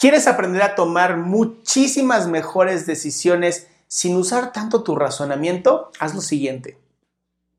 ¿Quieres aprender a tomar muchísimas mejores decisiones sin usar tanto tu razonamiento? Haz lo siguiente.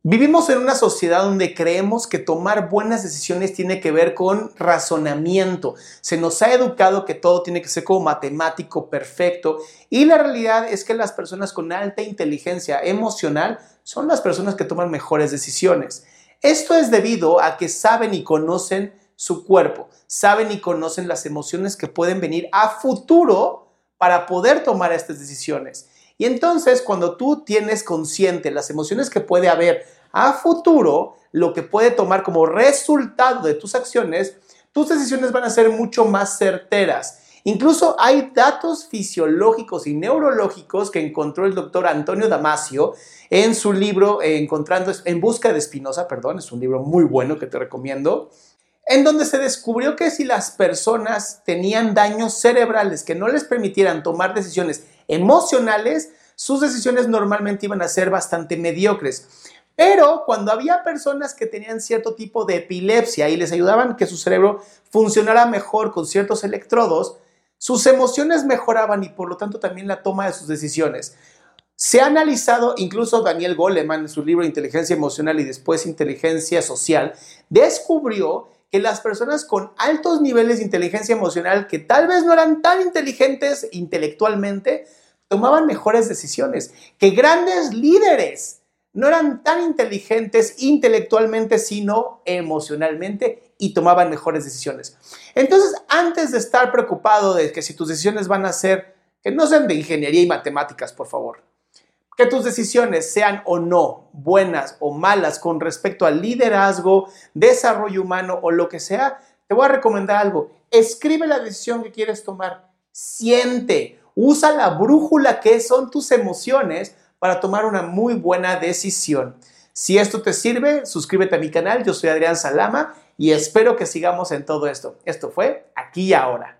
Vivimos en una sociedad donde creemos que tomar buenas decisiones tiene que ver con razonamiento. Se nos ha educado que todo tiene que ser como matemático, perfecto. Y la realidad es que las personas con alta inteligencia emocional son las personas que toman mejores decisiones. Esto es debido a que saben y conocen su cuerpo, saben y conocen las emociones que pueden venir a futuro para poder tomar estas decisiones. Y entonces cuando tú tienes consciente las emociones que puede haber a futuro, lo que puede tomar como resultado de tus acciones, tus decisiones van a ser mucho más certeras. Incluso hay datos fisiológicos y neurológicos que encontró el doctor Antonio Damasio en su libro eh, Encontrando en busca de Espinosa, perdón, es un libro muy bueno que te recomiendo en donde se descubrió que si las personas tenían daños cerebrales que no les permitieran tomar decisiones emocionales, sus decisiones normalmente iban a ser bastante mediocres. Pero cuando había personas que tenían cierto tipo de epilepsia y les ayudaban que su cerebro funcionara mejor con ciertos electrodos, sus emociones mejoraban y por lo tanto también la toma de sus decisiones. Se ha analizado, incluso Daniel Goleman en su libro Inteligencia Emocional y después Inteligencia Social, descubrió que las personas con altos niveles de inteligencia emocional, que tal vez no eran tan inteligentes intelectualmente, tomaban mejores decisiones, que grandes líderes no eran tan inteligentes intelectualmente, sino emocionalmente y tomaban mejores decisiones. Entonces, antes de estar preocupado de que si tus decisiones van a ser, que no sean de ingeniería y matemáticas, por favor, que tus decisiones sean o no buenas o malas con respecto al liderazgo, desarrollo humano o lo que sea, te voy a recomendar algo. Escribe la decisión que quieres tomar. Siente, usa la brújula que son tus emociones para tomar una muy buena decisión. Si esto te sirve, suscríbete a mi canal. Yo soy Adrián Salama y espero que sigamos en todo esto. Esto fue aquí y ahora.